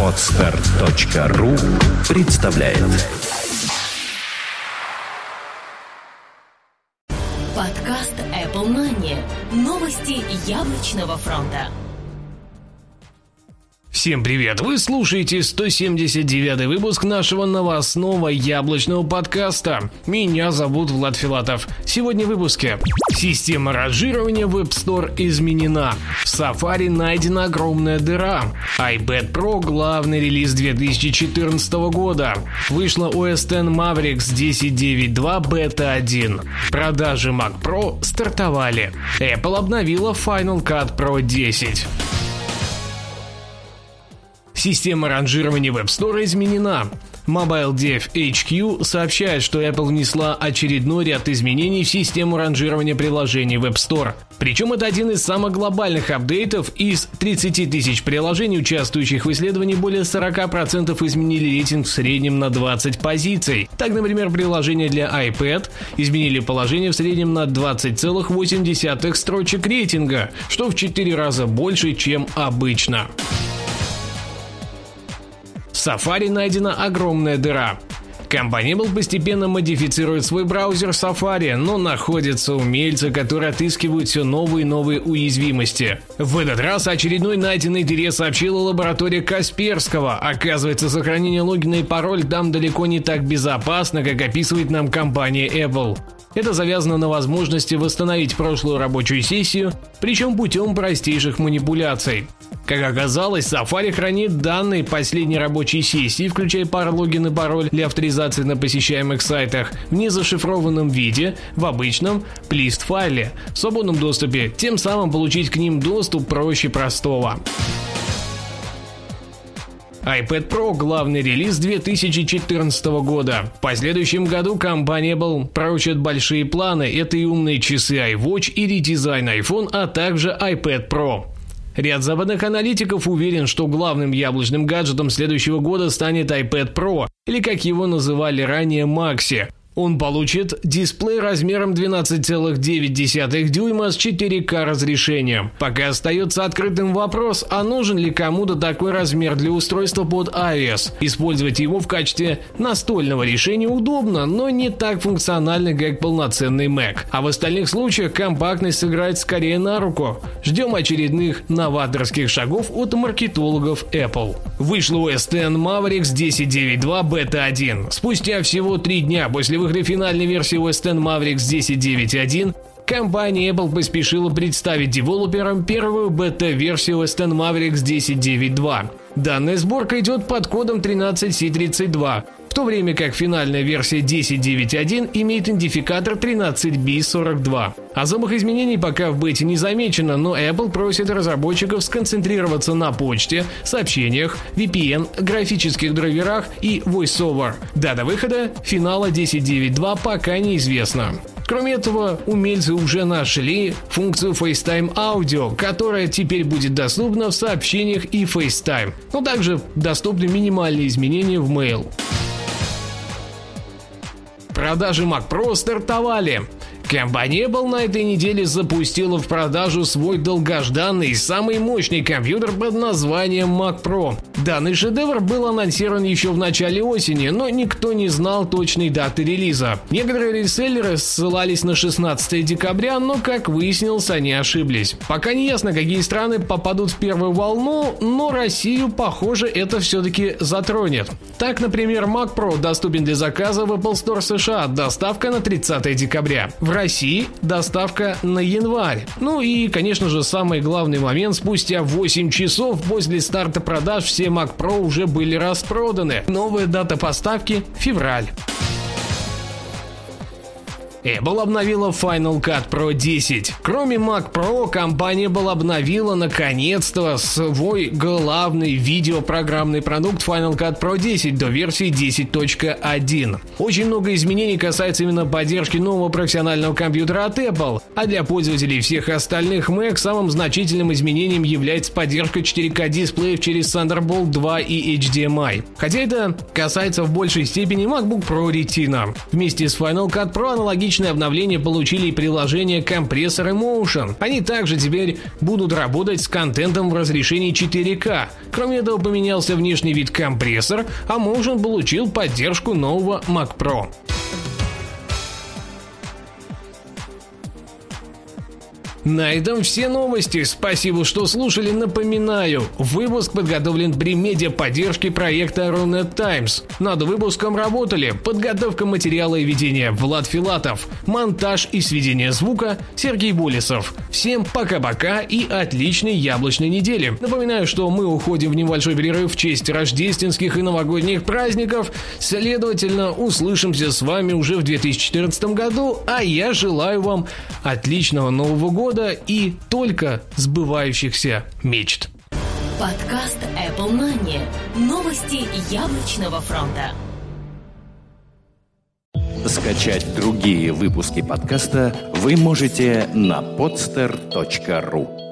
Отстар.ру представляет Подкаст Apple Money. Новости яблочного фронта. Всем привет! Вы слушаете 179 выпуск нашего новостного яблочного подкаста. Меня зовут Влад Филатов. Сегодня в выпуске. Система ранжирования в App Store изменена. В Safari найдена огромная дыра. iPad Pro главный релиз 2014 года. Вышла OS X Mavericks 10.9.2 Beta 1. Продажи Mac Pro стартовали. Apple обновила Final Cut Pro 10. Система ранжирования App Store изменена. Mobile Dev HQ сообщает, что Apple внесла очередной ряд изменений в систему ранжирования приложений App Store. Причем это один из самых глобальных апдейтов. Из 30 тысяч приложений, участвующих в исследовании, более 40% изменили рейтинг в среднем на 20 позиций. Так, например, приложения для iPad изменили положение в среднем на 20,8 строчек рейтинга, что в 4 раза больше, чем обычно. Safari найдена огромная дыра. Компания Apple постепенно модифицирует свой браузер Safari, но находятся умельцы, которые отыскивают все новые и новые уязвимости. В этот раз очередной найденной дыре сообщила лаборатория Касперского. Оказывается, сохранение логина и пароль там далеко не так безопасно, как описывает нам компания Apple. Это завязано на возможности восстановить прошлую рабочую сессию, причем путем простейших манипуляций. Как оказалось, Safari хранит данные последней рабочей сессии, включая пар логин и пароль для авторизации на посещаемых сайтах, в незашифрованном виде, в обычном плист файле, в свободном доступе, тем самым получить к ним доступ проще простого iPad Pro – главный релиз 2014 года. В последующем году компания Apple прочит большие планы. Это и умные часы iWatch, и редизайн iPhone, а также iPad Pro. Ряд западных аналитиков уверен, что главным яблочным гаджетом следующего года станет iPad Pro, или как его называли ранее Maxi. Он получит дисплей размером 12,9 дюйма с 4К разрешением. Пока остается открытым вопрос, а нужен ли кому-то такой размер для устройства под iOS. Использовать его в качестве настольного решения удобно, но не так функционально, как полноценный Mac. А в остальных случаях компактность сыграет скорее на руку. Ждем очередных новаторских шагов от маркетологов Apple. Вышла OS X Mavericks 10.9.2 Beta 1. Спустя всего три дня после выхода финальной версии OS X Mavericks 10.9.1 компания Apple поспешила представить девелоперам первую бета-версию OS X Mavericks 10.9.2. Данная сборка идет под кодом 13C32, в то время как финальная версия 10.9.1 имеет идентификатор 13B42. Особых изменений пока в бете не замечено, но Apple просит разработчиков сконцентрироваться на почте, сообщениях, VPN, графических драйверах и VoiceOver. Дата выхода финала 10.9.2 пока неизвестна. Кроме этого, умельцы уже нашли функцию FaceTime Audio, которая теперь будет доступна в сообщениях и FaceTime, но также доступны минимальные изменения в Mail. Продажи Mac Pro стартовали. Компания Apple на этой неделе запустила в продажу свой долгожданный самый мощный компьютер под названием Mac Pro. Данный шедевр был анонсирован еще в начале осени, но никто не знал точной даты релиза. Некоторые реселлеры ссылались на 16 декабря, но, как выяснилось, они ошиблись. Пока не ясно, какие страны попадут в первую волну, но Россию, похоже, это все-таки затронет. Так, например, Mac Pro доступен для заказа в Apple Store США, доставка на 30 декабря. В России доставка на январь. Ну и, конечно же, самый главный момент, спустя 8 часов после старта продаж все Mac Pro уже были распроданы. Новая дата поставки – февраль. Apple обновила Final Cut Pro 10. Кроме Mac Pro, компания Apple обновила наконец-то свой главный видеопрограммный продукт Final Cut Pro 10 до версии 10.1. Очень много изменений касается именно поддержки нового профессионального компьютера от Apple, а для пользователей всех остальных Mac самым значительным изменением является поддержка 4К дисплеев через Thunderbolt 2 и HDMI. Хотя это касается в большей степени MacBook Pro Retina. Вместе с Final Cut Pro аналогично отличное обновление получили и приложение компрессор Emotion. Они также теперь будут работать с контентом в разрешении 4К. Кроме этого, поменялся внешний вид компрессор, а Motion получил поддержку нового Mac Pro. На этом все новости. Спасибо, что слушали. Напоминаю, выпуск подготовлен при медиа-поддержке проекта Runet Times. Над выпуском работали подготовка материала и ведения Влад Филатов, монтаж и сведение звука Сергей Болесов. Всем пока-пока и отличной яблочной недели. Напоминаю, что мы уходим в небольшой перерыв в честь рождественских и новогодних праздников. Следовательно, услышимся с вами уже в 2014 году, а я желаю вам отличного Нового года года и только сбывающихся мечт. Подкаст Apple Money. Новости яблочного фронта. Скачать другие выпуски подкаста вы можете на podster.ru